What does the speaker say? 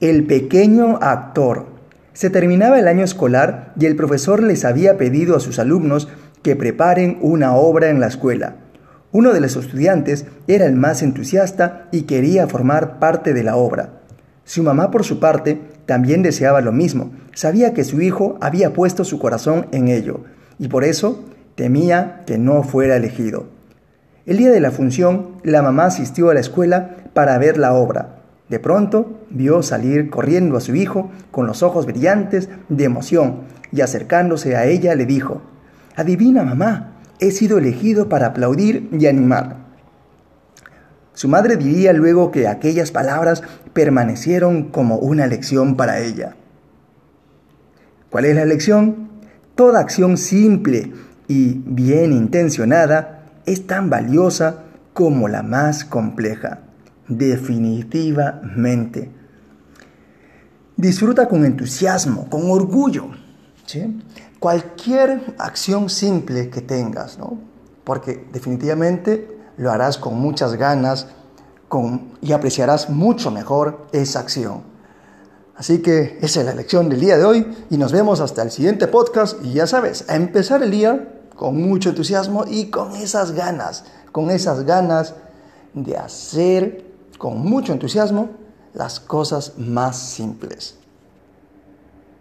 El pequeño actor. Se terminaba el año escolar y el profesor les había pedido a sus alumnos que preparen una obra en la escuela. Uno de los estudiantes era el más entusiasta y quería formar parte de la obra. Su mamá, por su parte, también deseaba lo mismo. Sabía que su hijo había puesto su corazón en ello y por eso temía que no fuera elegido. El día de la función, la mamá asistió a la escuela para ver la obra. De pronto vio salir corriendo a su hijo con los ojos brillantes de emoción y acercándose a ella le dijo, Adivina mamá, he sido elegido para aplaudir y animar. Su madre diría luego que aquellas palabras permanecieron como una lección para ella. ¿Cuál es la lección? Toda acción simple y bien intencionada es tan valiosa como la más compleja. Definitivamente. Disfruta con entusiasmo, con orgullo. cualquier acción simple que tengas, ¿no? Porque definitivamente lo harás con muchas ganas con, y apreciarás mucho mejor esa acción. Así que esa es la lección del día de hoy y nos vemos hasta el siguiente podcast y ya sabes, a empezar el día con mucho entusiasmo y con esas ganas, con esas ganas de hacer con mucho entusiasmo las cosas más simples.